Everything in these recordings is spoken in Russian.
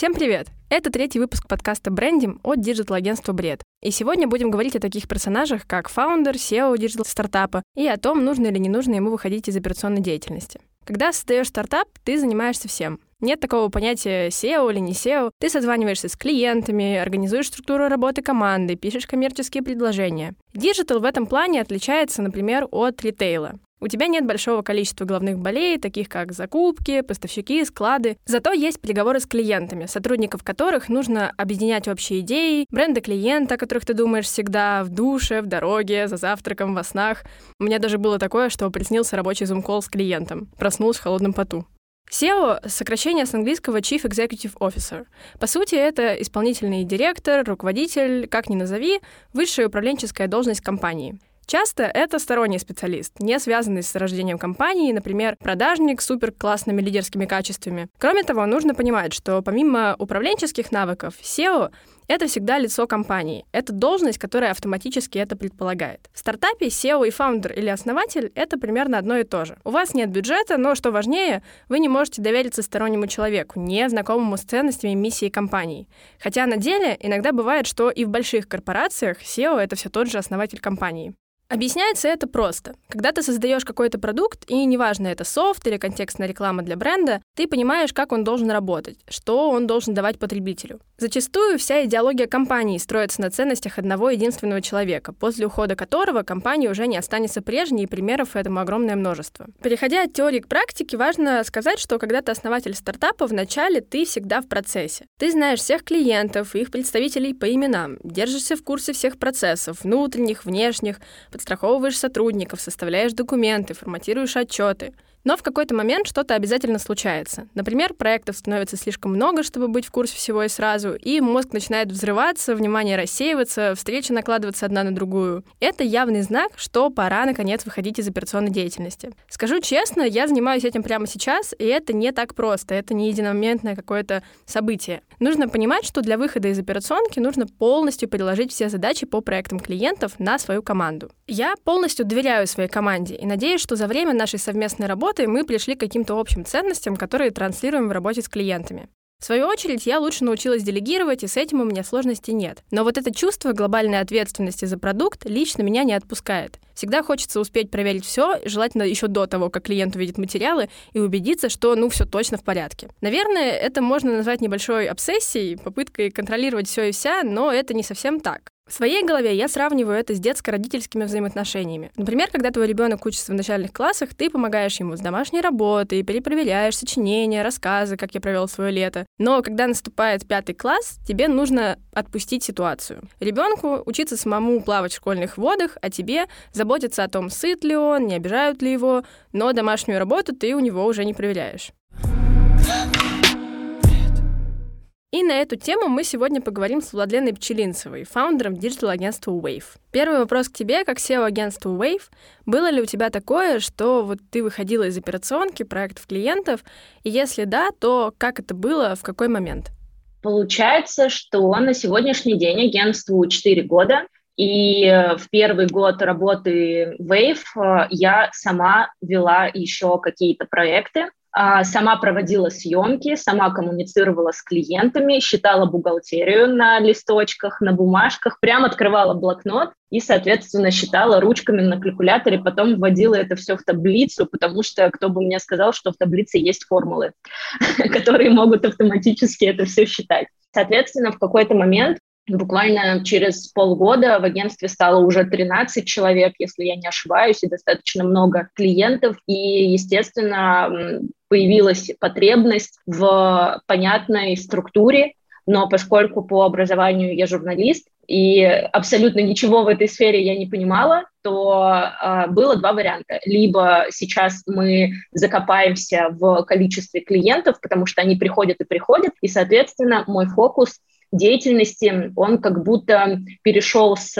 Всем привет! Это третий выпуск подкаста «Брендим» от digital-агентства «Бред». И сегодня будем говорить о таких персонажах, как фаундер, CEO digital-стартапа и о том, нужно или не нужно ему выходить из операционной деятельности. Когда создаешь стартап, ты занимаешься всем. Нет такого понятия CEO или не CEO. Ты созваниваешься с клиентами, организуешь структуру работы команды, пишешь коммерческие предложения. Digital в этом плане отличается, например, от ритейла. У тебя нет большого количества головных болей, таких как закупки, поставщики, склады. Зато есть переговоры с клиентами, сотрудников которых нужно объединять общие идеи, бренды клиента, о которых ты думаешь всегда, в душе, в дороге, за завтраком, во снах. У меня даже было такое, что приснился рабочий зум-колл с клиентом. Проснулся в холодном поту. SEO — сокращение с английского Chief Executive Officer. По сути, это исполнительный директор, руководитель, как ни назови, высшая управленческая должность компании — Часто это сторонний специалист, не связанный с рождением компании, например, продажник с супер классными лидерскими качествами. Кроме того, нужно понимать, что помимо управленческих навыков, SEO это всегда лицо компании. Это должность, которая автоматически это предполагает. В стартапе SEO и фаундер или основатель — это примерно одно и то же. У вас нет бюджета, но, что важнее, вы не можете довериться стороннему человеку, не знакомому с ценностями миссии компании. Хотя на деле иногда бывает, что и в больших корпорациях SEO — это все тот же основатель компании. Объясняется это просто. Когда ты создаешь какой-то продукт, и неважно, это софт или контекстная реклама для бренда, ты понимаешь, как он должен работать, что он должен давать потребителю. Зачастую вся идеология компании строится на ценностях одного единственного человека, после ухода которого компания уже не останется прежней, и примеров этому огромное множество. Переходя от теории к практике, важно сказать, что когда ты основатель стартапа, вначале ты всегда в процессе. Ты знаешь всех клиентов, их представителей по именам, держишься в курсе всех процессов, внутренних, внешних, подстраховываешь сотрудников, составляешь документы, форматируешь отчеты. Но в какой-то момент что-то обязательно случается. Например, проектов становится слишком много, чтобы быть в курсе всего и сразу, и мозг начинает взрываться, внимание рассеиваться, встречи накладываться одна на другую. Это явный знак, что пора, наконец, выходить из операционной деятельности. Скажу честно, я занимаюсь этим прямо сейчас, и это не так просто, это не единомоментное какое-то событие. Нужно понимать, что для выхода из операционки нужно полностью переложить все задачи по проектам клиентов на свою команду. Я полностью доверяю своей команде и надеюсь, что за время нашей совместной работы работы мы пришли к каким-то общим ценностям, которые транслируем в работе с клиентами. В свою очередь, я лучше научилась делегировать, и с этим у меня сложностей нет. Но вот это чувство глобальной ответственности за продукт лично меня не отпускает. Всегда хочется успеть проверить все, желательно еще до того, как клиент увидит материалы, и убедиться, что ну все точно в порядке. Наверное, это можно назвать небольшой обсессией, попыткой контролировать все и вся, но это не совсем так. В своей голове я сравниваю это с детско-родительскими взаимоотношениями. Например, когда твой ребенок учится в начальных классах, ты помогаешь ему с домашней работой, перепроверяешь сочинения, рассказы, как я провел свое лето. Но когда наступает пятый класс, тебе нужно отпустить ситуацию. Ребенку учиться самому плавать в школьных водах, а тебе заботиться о том, сыт ли он, не обижают ли его, но домашнюю работу ты у него уже не проверяешь. И на эту тему мы сегодня поговорим с Владленой Пчелинцевой, фаундером digital-агентства Wave. Первый вопрос к тебе, как CEO агентства Wave. Было ли у тебя такое, что вот ты выходила из операционки проектов клиентов, и если да, то как это было, в какой момент? Получается, что на сегодняшний день агентству 4 года, и в первый год работы Wave э, я сама вела еще какие-то проекты, сама проводила съемки, сама коммуницировала с клиентами, считала бухгалтерию на листочках, на бумажках, прям открывала блокнот и, соответственно, считала ручками на калькуляторе, потом вводила это все в таблицу, потому что кто бы мне сказал, что в таблице есть формулы, которые могут автоматически это все считать. Соответственно, в какой-то момент Буквально через полгода в агентстве стало уже 13 человек, если я не ошибаюсь, и достаточно много клиентов. И, естественно, появилась потребность в понятной структуре, но поскольку по образованию я журналист, и абсолютно ничего в этой сфере я не понимала, то э, было два варианта. Либо сейчас мы закопаемся в количестве клиентов, потому что они приходят и приходят, и, соответственно, мой фокус деятельности, он как будто перешел с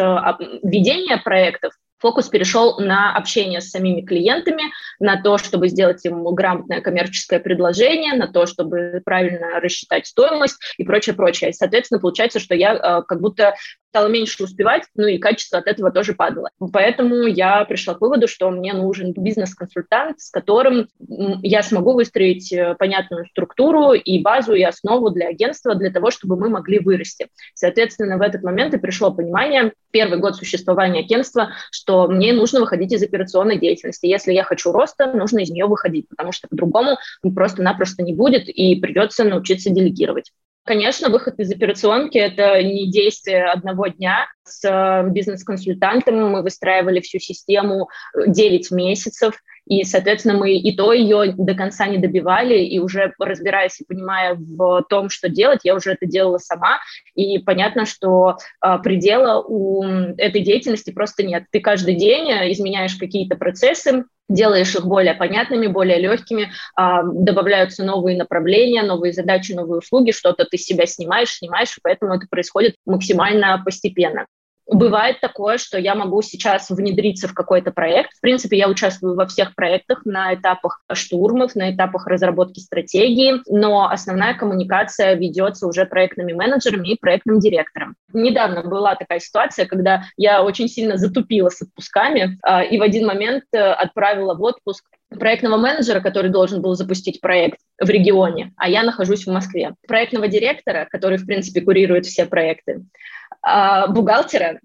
ведения проектов фокус перешел на общение с самими клиентами, на то, чтобы сделать им грамотное коммерческое предложение, на то, чтобы правильно рассчитать стоимость и прочее, прочее. И, соответственно, получается, что я э, как будто стала меньше успевать, ну и качество от этого тоже падало. Поэтому я пришла к выводу, что мне нужен бизнес-консультант, с которым я смогу выстроить э, понятную структуру и базу, и основу для агентства, для того, чтобы мы могли вырасти. Соответственно, в этот момент и пришло понимание, первый год существования агентства, что мне нужно выходить из операционной деятельности. Если я хочу роста, нужно из нее выходить, потому что по-другому просто-напросто не будет, и придется научиться делегировать. Конечно, выход из операционки – это не действие одного дня. С э, бизнес-консультантом мы выстраивали всю систему 9 месяцев, и, соответственно, мы и то ее до конца не добивали, и уже разбираясь и понимая в том, что делать, я уже это делала сама, и понятно, что э, предела у этой деятельности просто нет. Ты каждый день изменяешь какие-то процессы, делаешь их более понятными, более легкими, а, добавляются новые направления, новые задачи, новые услуги, что-то ты с себя снимаешь, снимаешь, и поэтому это происходит максимально постепенно. Бывает такое, что я могу сейчас внедриться в какой-то проект. В принципе, я участвую во всех проектах на этапах штурмов, на этапах разработки стратегии, но основная коммуникация ведется уже проектными менеджерами и проектным директором. Недавно была такая ситуация, когда я очень сильно затупила с отпусками а, и в один момент э, отправила в отпуск проектного менеджера, который должен был запустить проект в регионе, а я нахожусь в Москве. Проектного директора, который, в принципе, курирует все проекты а, бухгалтера,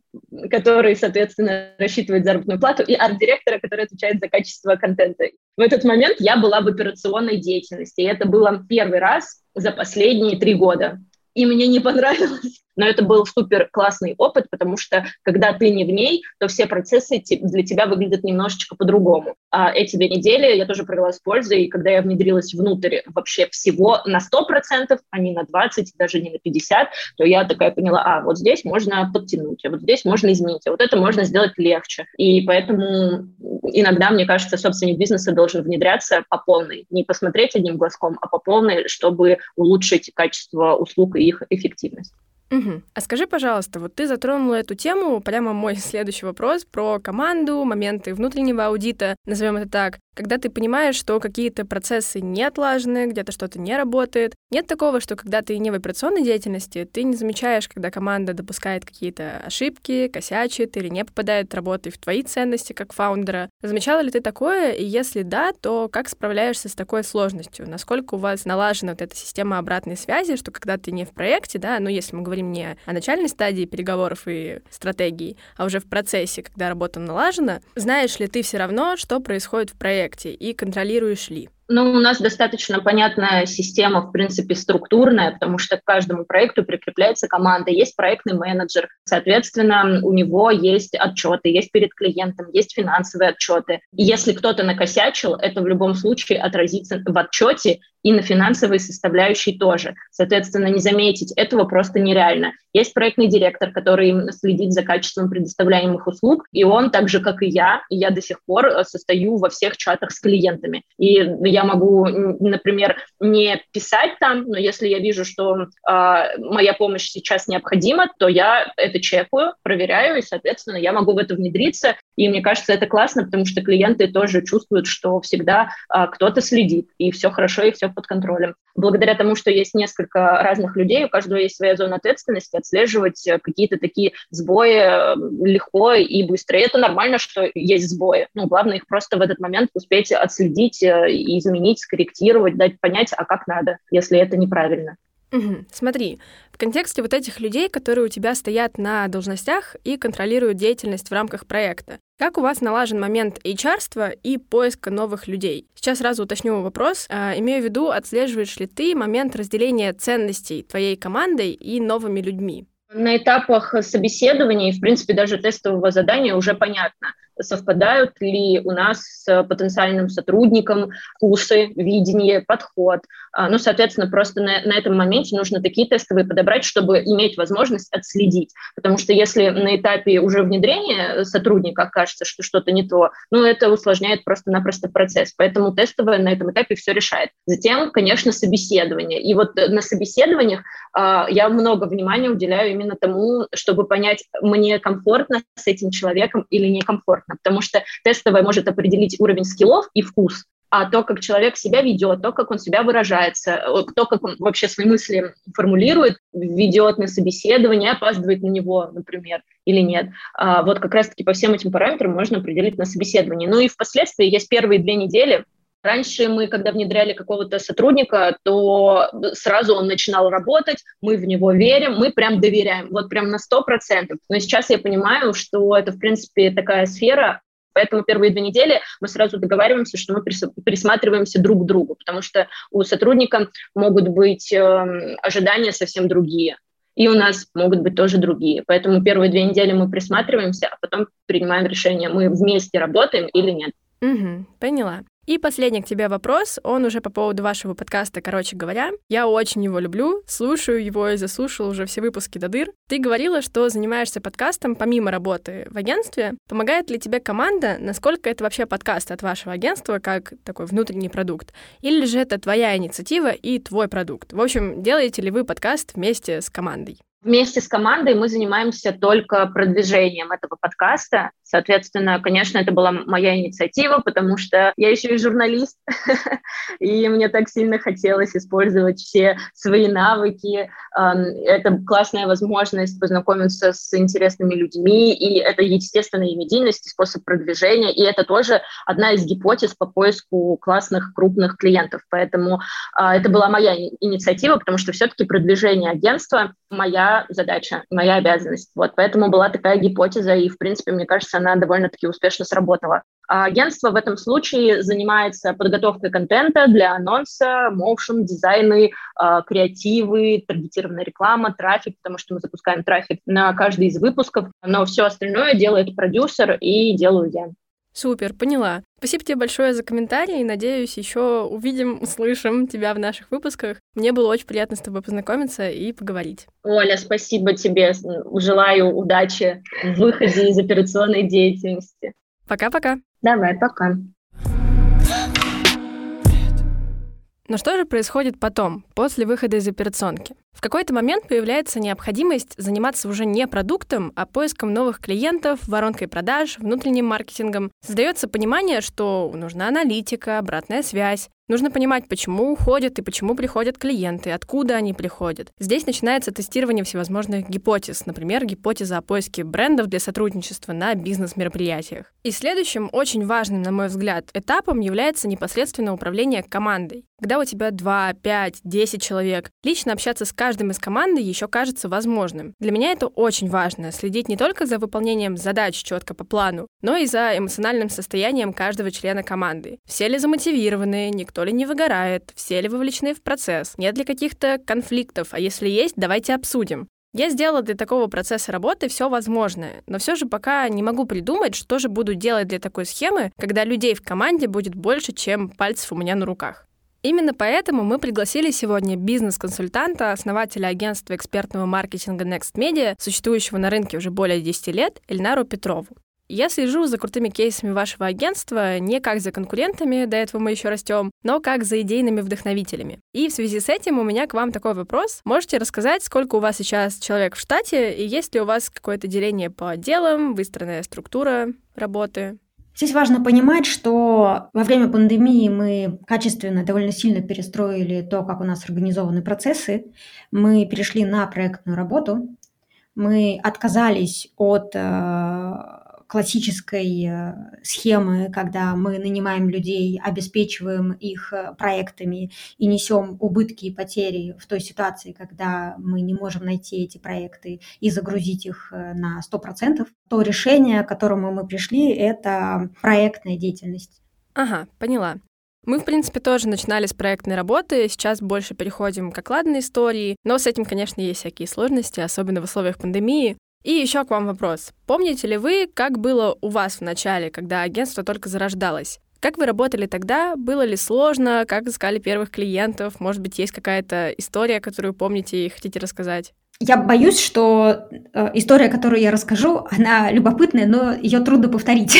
который, соответственно, рассчитывает заработную плату, и арт-директора, который отвечает за качество контента. В этот момент я была в операционной деятельности, и это было первый раз за последние три года. И мне не понравилось, но это был супер классный опыт, потому что когда ты не в ней, то все процессы для тебя выглядят немножечко по-другому. А эти две недели я тоже провела с пользой, и когда я внедрилась внутрь вообще всего на 100%, а не на 20%, даже не на 50%, то я такая поняла, а вот здесь можно подтянуть, а вот здесь можно изменить, а вот это можно сделать легче. И поэтому иногда, мне кажется, собственник бизнеса должен внедряться по полной, не посмотреть одним глазком, а по полной, чтобы улучшить качество услуг и их эффективность. Угу. А скажи, пожалуйста, вот ты затронула эту тему, прямо мой следующий вопрос про команду, моменты внутреннего аудита, назовем это так. Когда ты понимаешь, что какие-то процессы не отлажены, где-то что-то не работает, нет такого, что когда ты не в операционной деятельности, ты не замечаешь, когда команда допускает какие-то ошибки, косячит или не попадает работой в твои ценности как фаундера. Замечала ли ты такое? И если да, то как справляешься с такой сложностью? Насколько у вас налажена вот эта система обратной связи, что когда ты не в проекте, да, ну если мы говорим не о начальной стадии переговоров и стратегии, а уже в процессе, когда работа налажена, знаешь ли ты все равно, что происходит в проекте и контролируешь ли? Ну, у нас достаточно понятная система, в принципе, структурная, потому что к каждому проекту прикрепляется команда, есть проектный менеджер, соответственно, у него есть отчеты, есть перед клиентом, есть финансовые отчеты. И если кто-то накосячил, это в любом случае отразится в отчете и на финансовой составляющей тоже. Соответственно, не заметить этого просто нереально. Есть проектный директор, который следит за качеством предоставляемых услуг, и он, так же, как и я, я до сих пор э, состою во всех чатах с клиентами. И я могу, например, не писать там, но если я вижу, что э, моя помощь сейчас необходима, то я это чекаю, проверяю, и, соответственно, я могу в это внедриться. И мне кажется, это классно, потому что клиенты тоже чувствуют, что всегда э, кто-то следит, и все хорошо, и все под контролем. Благодаря тому, что есть несколько разных людей, у каждого есть своя зона ответственности, отслеживать э, какие-то такие сбои э, легко и быстро. И это нормально, что есть сбои. Ну, главное их просто в этот момент успеть отследить э, и изменить, скорректировать, дать понять, а как надо, если это неправильно. Угу. Смотри, в контексте вот этих людей, которые у тебя стоят на должностях и контролируют деятельность в рамках проекта, как у вас налажен момент HR и поиска новых людей? Сейчас сразу уточню вопрос. А, имею в виду, отслеживаешь ли ты момент разделения ценностей твоей командой и новыми людьми? На этапах собеседования и, в принципе, даже тестового задания уже понятно – совпадают ли у нас с потенциальным сотрудником вкусы, видение, подход. А, ну, соответственно, просто на, на этом моменте нужно такие тестовые подобрать, чтобы иметь возможность отследить. Потому что если на этапе уже внедрения сотрудника кажется, что что-то не то, ну, это усложняет просто-напросто процесс. Поэтому тестовое на этом этапе все решает. Затем, конечно, собеседование. И вот на собеседованиях а, я много внимания уделяю именно тому, чтобы понять, мне комфортно с этим человеком или некомфортно, потому что тестовое может определить уровень скиллов и вкус, а то, как человек себя ведет, то, как он себя выражается, то, как он вообще свои мысли формулирует, ведет на собеседование, опаздывает на него, например, или нет. А вот как раз-таки по всем этим параметрам можно определить на собеседовании. Ну и впоследствии есть первые две недели, Раньше мы, когда внедряли какого-то сотрудника, то сразу он начинал работать, мы в него верим, мы прям доверяем, вот прям на 100%. Но сейчас я понимаю, что это, в принципе, такая сфера, Поэтому первые две недели мы сразу договариваемся, что мы присматриваемся друг к другу, потому что у сотрудника могут быть э, ожидания совсем другие. И у нас могут быть тоже другие. Поэтому первые две недели мы присматриваемся, а потом принимаем решение, мы вместе работаем или нет. Угу, поняла. И последний к тебе вопрос, он уже по поводу вашего подкаста, короче говоря. Я очень его люблю, слушаю его и заслушала уже все выпуски до дыр. Ты говорила, что занимаешься подкастом помимо работы в агентстве. Помогает ли тебе команда? Насколько это вообще подкаст от вашего агентства, как такой внутренний продукт? Или же это твоя инициатива и твой продукт? В общем, делаете ли вы подкаст вместе с командой? Вместе с командой мы занимаемся только продвижением этого подкаста. Соответственно, конечно, это была моя инициатива, потому что я еще и журналист, и мне так сильно хотелось использовать все свои навыки. Это классная возможность познакомиться с интересными людьми, и это естественная медийность, способ продвижения, и это тоже одна из гипотез по поиску классных крупных клиентов. Поэтому а, это была моя инициатива, потому что все-таки продвижение агентства моя задача, моя обязанность. Вот, поэтому была такая гипотеза, и, в принципе, мне кажется, она довольно-таки успешно сработала. А агентство в этом случае занимается подготовкой контента для анонса, моушен, дизайны, э, креативы, таргетированная реклама, трафик, потому что мы запускаем трафик на каждый из выпусков, но все остальное делает продюсер и делаю я. Супер, поняла. Спасибо тебе большое за комментарии. Надеюсь, еще увидим, услышим тебя в наших выпусках. Мне было очень приятно с тобой познакомиться и поговорить. Оля, спасибо тебе. Желаю удачи в выходе из операционной деятельности. Пока-пока. Давай, пока. Но что же происходит потом, после выхода из операционки? В какой-то момент появляется необходимость заниматься уже не продуктом, а поиском новых клиентов, воронкой продаж, внутренним маркетингом. Создается понимание, что нужна аналитика, обратная связь, Нужно понимать, почему уходят и почему приходят клиенты, откуда они приходят. Здесь начинается тестирование всевозможных гипотез, например, гипотеза о поиске брендов для сотрудничества на бизнес-мероприятиях. И следующим, очень важным, на мой взгляд, этапом является непосредственно управление командой. Когда у тебя 2, 5, 10 человек, лично общаться с каждым из команды еще кажется возможным. Для меня это очень важно, следить не только за выполнением задач четко по плану, но и за эмоциональным состоянием каждого члена команды. Все ли замотивированы, никто ли не выгорает, все ли вовлечены в процесс, нет ли каких-то конфликтов, а если есть, давайте обсудим. Я сделала для такого процесса работы все возможное, но все же пока не могу придумать, что же буду делать для такой схемы, когда людей в команде будет больше, чем пальцев у меня на руках. Именно поэтому мы пригласили сегодня бизнес-консультанта, основателя агентства экспертного маркетинга Next Media, существующего на рынке уже более 10 лет, Эльнару Петрову. Я слежу за крутыми кейсами вашего агентства не как за конкурентами, до этого мы еще растем, но как за идейными вдохновителями. И в связи с этим у меня к вам такой вопрос. Можете рассказать, сколько у вас сейчас человек в штате, и есть ли у вас какое-то деление по отделам, выстроенная структура работы? Здесь важно понимать, что во время пандемии мы качественно, довольно сильно перестроили то, как у нас организованы процессы. Мы перешли на проектную работу. Мы отказались от э, классической э, схемы, когда мы нанимаем людей, обеспечиваем их э, проектами и несем убытки и потери в той ситуации, когда мы не можем найти эти проекты и загрузить их э, на 100%, то решение, к которому мы пришли, это проектная деятельность. Ага, поняла. Мы, в принципе, тоже начинали с проектной работы, сейчас больше переходим к окладной истории, но с этим, конечно, есть всякие сложности, особенно в условиях пандемии. И еще к вам вопрос. Помните ли вы, как было у вас в начале, когда агентство только зарождалось? Как вы работали тогда? Было ли сложно? Как искали первых клиентов? Может быть, есть какая-то история, которую помните и хотите рассказать? Я боюсь, что э, история, которую я расскажу, она любопытная, но ее трудно повторить.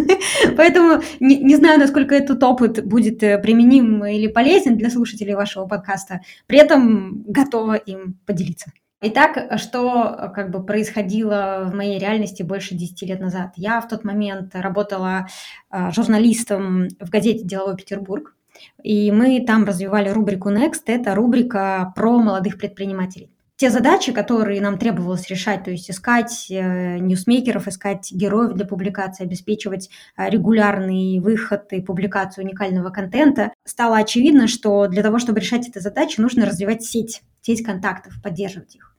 Поэтому не, знаю, насколько этот опыт будет э, применим или полезен для слушателей вашего подкаста. При этом готова им поделиться. Итак, что как бы происходило в моей реальности больше 10 лет назад? Я в тот момент работала а, журналистом в газете «Деловой Петербург», и мы там развивали рубрику Next. Это рубрика про молодых предпринимателей те задачи, которые нам требовалось решать, то есть искать э, ньюсмейкеров, искать героев для публикации, обеспечивать э, регулярный выход и публикацию уникального контента, стало очевидно, что для того, чтобы решать эти задачи, нужно развивать сеть, сеть контактов, поддерживать их.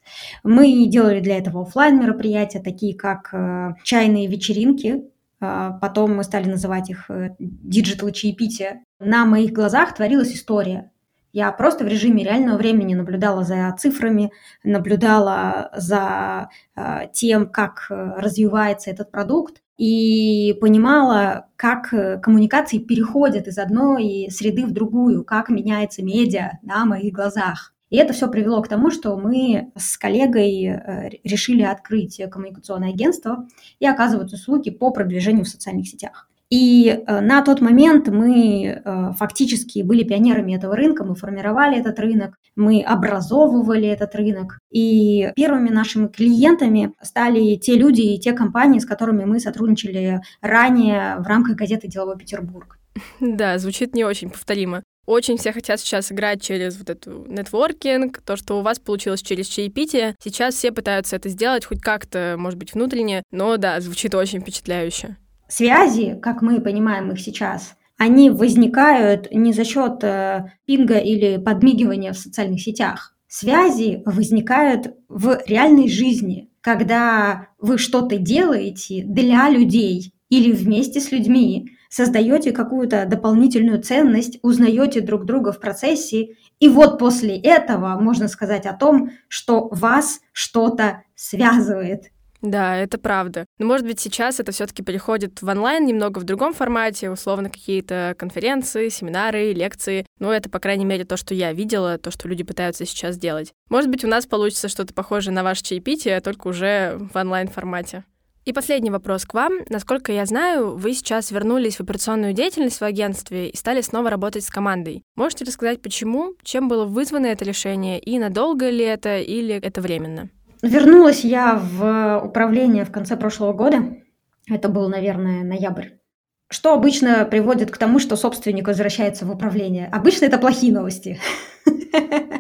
Мы делали для этого офлайн мероприятия, такие как э, чайные вечеринки, потом мы стали называть их digital чаепития. На моих глазах творилась история. Я просто в режиме реального времени наблюдала за цифрами, наблюдала за э, тем, как э, развивается этот продукт, и понимала, как э, коммуникации переходят из одной среды в другую, как меняется медиа на моих глазах. И это все привело к тому, что мы с коллегой решили открыть коммуникационное агентство и оказывать услуги по продвижению в социальных сетях. И э, на тот момент мы э, фактически были пионерами этого рынка, мы формировали этот рынок, мы образовывали этот рынок. И первыми нашими клиентами стали те люди и те компании, с которыми мы сотрудничали ранее в рамках газеты «Деловой Петербург». Да, звучит не очень повторимо. Очень все хотят сейчас играть через вот эту нетворкинг, то, что у вас получилось через чаепитие. Сейчас все пытаются это сделать хоть как-то, может быть, внутренне, но да, звучит очень впечатляюще связи, как мы понимаем их сейчас, они возникают не за счет э, пинга или подмигивания в социальных сетях. Связи возникают в реальной жизни, когда вы что-то делаете для людей или вместе с людьми, создаете какую-то дополнительную ценность, узнаете друг друга в процессе, и вот после этого можно сказать о том, что вас что-то связывает. Да, это правда. Но, может быть, сейчас это все таки переходит в онлайн немного в другом формате, условно, какие-то конференции, семинары, лекции. Ну, это, по крайней мере, то, что я видела, то, что люди пытаются сейчас сделать. Может быть, у нас получится что-то похожее на ваше чаепитие, только уже в онлайн-формате. И последний вопрос к вам. Насколько я знаю, вы сейчас вернулись в операционную деятельность в агентстве и стали снова работать с командой. Можете рассказать, почему, чем было вызвано это решение, и надолго ли это, или это временно? Вернулась я в управление в конце прошлого года. Это был, наверное, ноябрь. Что обычно приводит к тому, что собственник возвращается в управление? Обычно это плохие новости.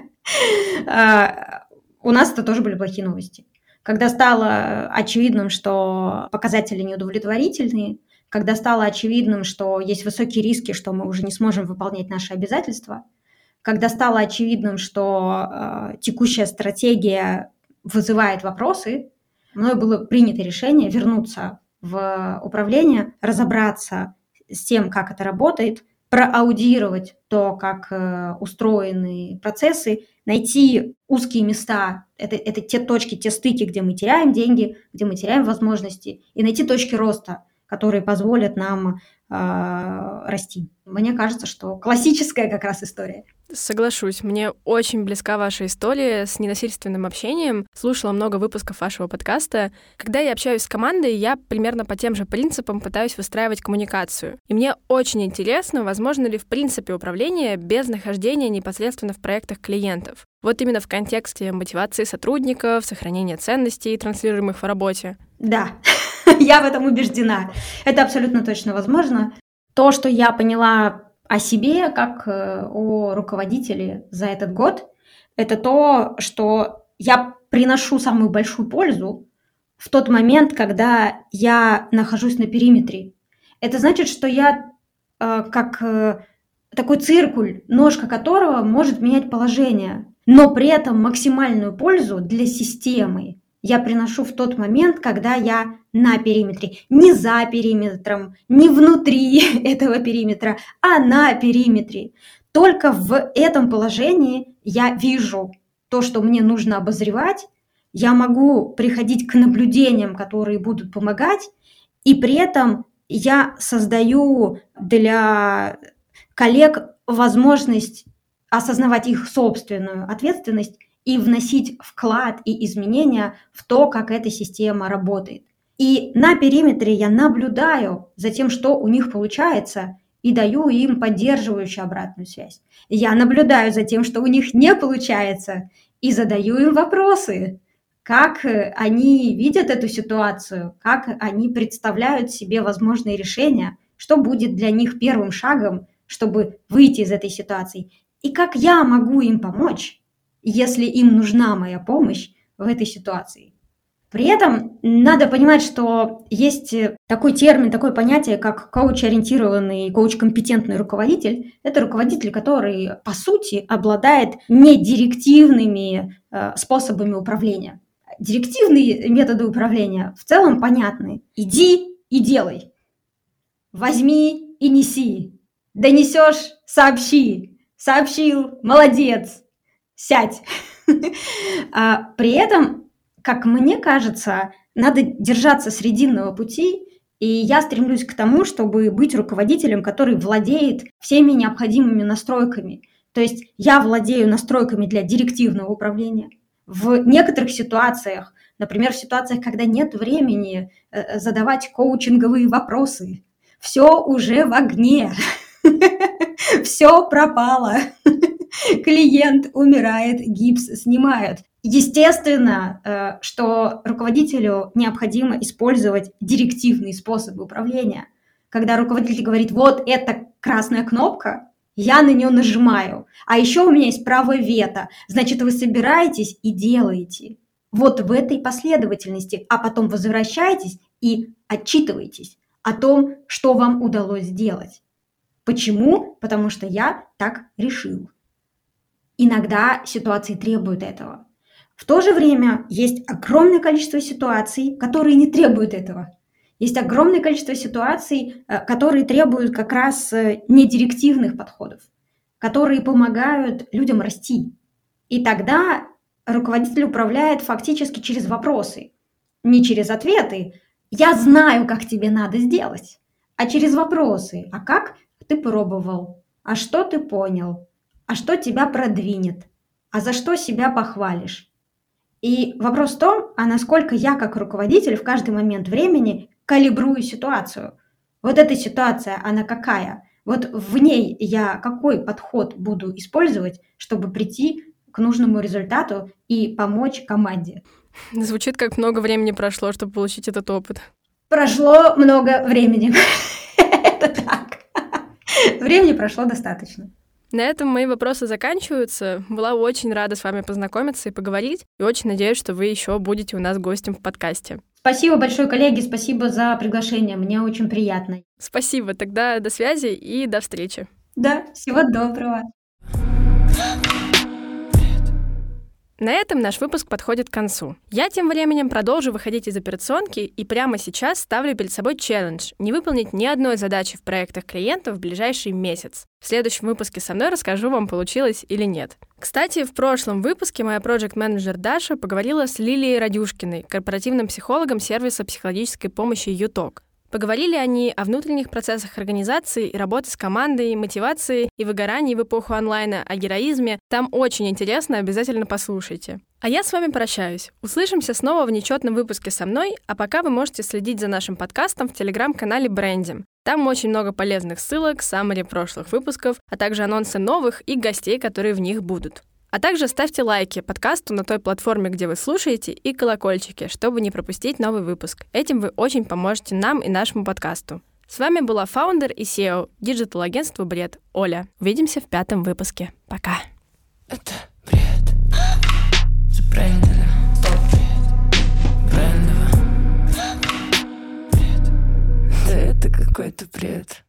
А, у нас это тоже были плохие новости. Когда стало очевидным, что показатели неудовлетворительные, когда стало очевидным, что есть высокие риски, что мы уже не сможем выполнять наши обязательства, когда стало очевидным, что э, текущая стратегия вызывает вопросы, мною было принято решение вернуться в управление, разобраться с тем, как это работает, проаудировать то, как э, устроены процессы, найти узкие места, это, это те точки, те стыки, где мы теряем деньги, где мы теряем возможности, и найти точки роста, которые позволят нам расти. Мне кажется, что классическая как раз история. Соглашусь, мне очень близка ваша история с ненасильственным общением. Слушала много выпусков вашего подкаста. Когда я общаюсь с командой, я примерно по тем же принципам пытаюсь выстраивать коммуникацию. И мне очень интересно, возможно ли в принципе управление без нахождения непосредственно в проектах клиентов. Вот именно в контексте мотивации сотрудников, сохранения ценностей, транслируемых в работе. Да, я в этом убеждена. Это абсолютно точно возможно. То, что я поняла о себе как э, о руководителе за этот год, это то, что я приношу самую большую пользу в тот момент, когда я нахожусь на периметре. Это значит, что я э, как э, такой циркуль, ножка которого может менять положение, но при этом максимальную пользу для системы я приношу в тот момент, когда я на периметре. Не за периметром, не внутри этого периметра, а на периметре. Только в этом положении я вижу то, что мне нужно обозревать, я могу приходить к наблюдениям, которые будут помогать, и при этом я создаю для коллег возможность осознавать их собственную ответственность и вносить вклад и изменения в то, как эта система работает. И на периметре я наблюдаю за тем, что у них получается, и даю им поддерживающую обратную связь. Я наблюдаю за тем, что у них не получается, и задаю им вопросы, как они видят эту ситуацию, как они представляют себе возможные решения, что будет для них первым шагом, чтобы выйти из этой ситуации, и как я могу им помочь, если им нужна моя помощь в этой ситуации. При этом надо понимать, что есть такой термин, такое понятие, как коуч-ориентированный, коуч-компетентный руководитель. Это руководитель, который, по сути, обладает недирективными э, способами управления. Директивные методы управления в целом понятны. Иди и делай. Возьми и неси. Донесешь – сообщи. Сообщил – молодец. Сядь. А при этом как мне кажется, надо держаться срединного пути, и я стремлюсь к тому, чтобы быть руководителем, который владеет всеми необходимыми настройками. То есть я владею настройками для директивного управления. В некоторых ситуациях, например, в ситуациях, когда нет времени э, задавать коучинговые вопросы, все уже в огне, все пропало, клиент умирает, гипс снимают. Естественно, э, что руководителю необходимо использовать директивные способы управления. Когда руководитель говорит, вот это красная кнопка, я на нее нажимаю. А еще у меня есть право вето. Значит, вы собираетесь и делаете. Вот в этой последовательности. А потом возвращаетесь и отчитываетесь о том, что вам удалось сделать. Почему? Потому что я так решил. Иногда ситуации требуют этого. В то же время есть огромное количество ситуаций, которые не требуют этого. Есть огромное количество ситуаций, э, которые требуют как раз э, недирективных подходов, которые помогают людям расти. И тогда руководитель управляет фактически через вопросы, не через ответы. Я знаю, как тебе надо сделать, а через вопросы. А как ты пробовал? А что ты понял? А что тебя продвинет? А за что себя похвалишь? И вопрос в том, а насколько я как руководитель в каждый момент времени калибрую ситуацию. Вот эта ситуация, она какая? Вот в ней я какой подход буду использовать, чтобы прийти к нужному результату и помочь команде. Звучит как много времени прошло, чтобы получить этот опыт. Прошло много времени. Это так. Времени прошло достаточно. На этом мои вопросы заканчиваются. Была очень рада с вами познакомиться и поговорить. И очень надеюсь, что вы еще будете у нас гостем в подкасте. Спасибо большое, коллеги, спасибо за приглашение. Мне очень приятно. Спасибо. Тогда до связи и до встречи. Да, всего доброго. На этом наш выпуск подходит к концу. Я тем временем продолжу выходить из операционки и прямо сейчас ставлю перед собой челлендж — не выполнить ни одной задачи в проектах клиентов в ближайший месяц. В следующем выпуске со мной расскажу, вам получилось или нет. Кстати, в прошлом выпуске моя проект-менеджер Даша поговорила с Лилией Радюшкиной, корпоративным психологом сервиса психологической помощи «Юток». Поговорили они о внутренних процессах организации и работы с командой, мотивации и выгорании в эпоху онлайна, о героизме. Там очень интересно, обязательно послушайте. А я с вами прощаюсь. Услышимся снова в нечетном выпуске со мной, а пока вы можете следить за нашим подкастом в телеграм-канале Брендим. Там очень много полезных ссылок, саммари прошлых выпусков, а также анонсы новых и гостей, которые в них будут. А также ставьте лайки подкасту на той платформе, где вы слушаете, и колокольчики, чтобы не пропустить новый выпуск. Этим вы очень поможете нам и нашему подкасту. С вами была фаундер и CEO digital-агентства «Бред» Оля. Увидимся в пятом выпуске. Пока. Это бред. Забрендено. Брендово. Бред. Да это какой-то бред.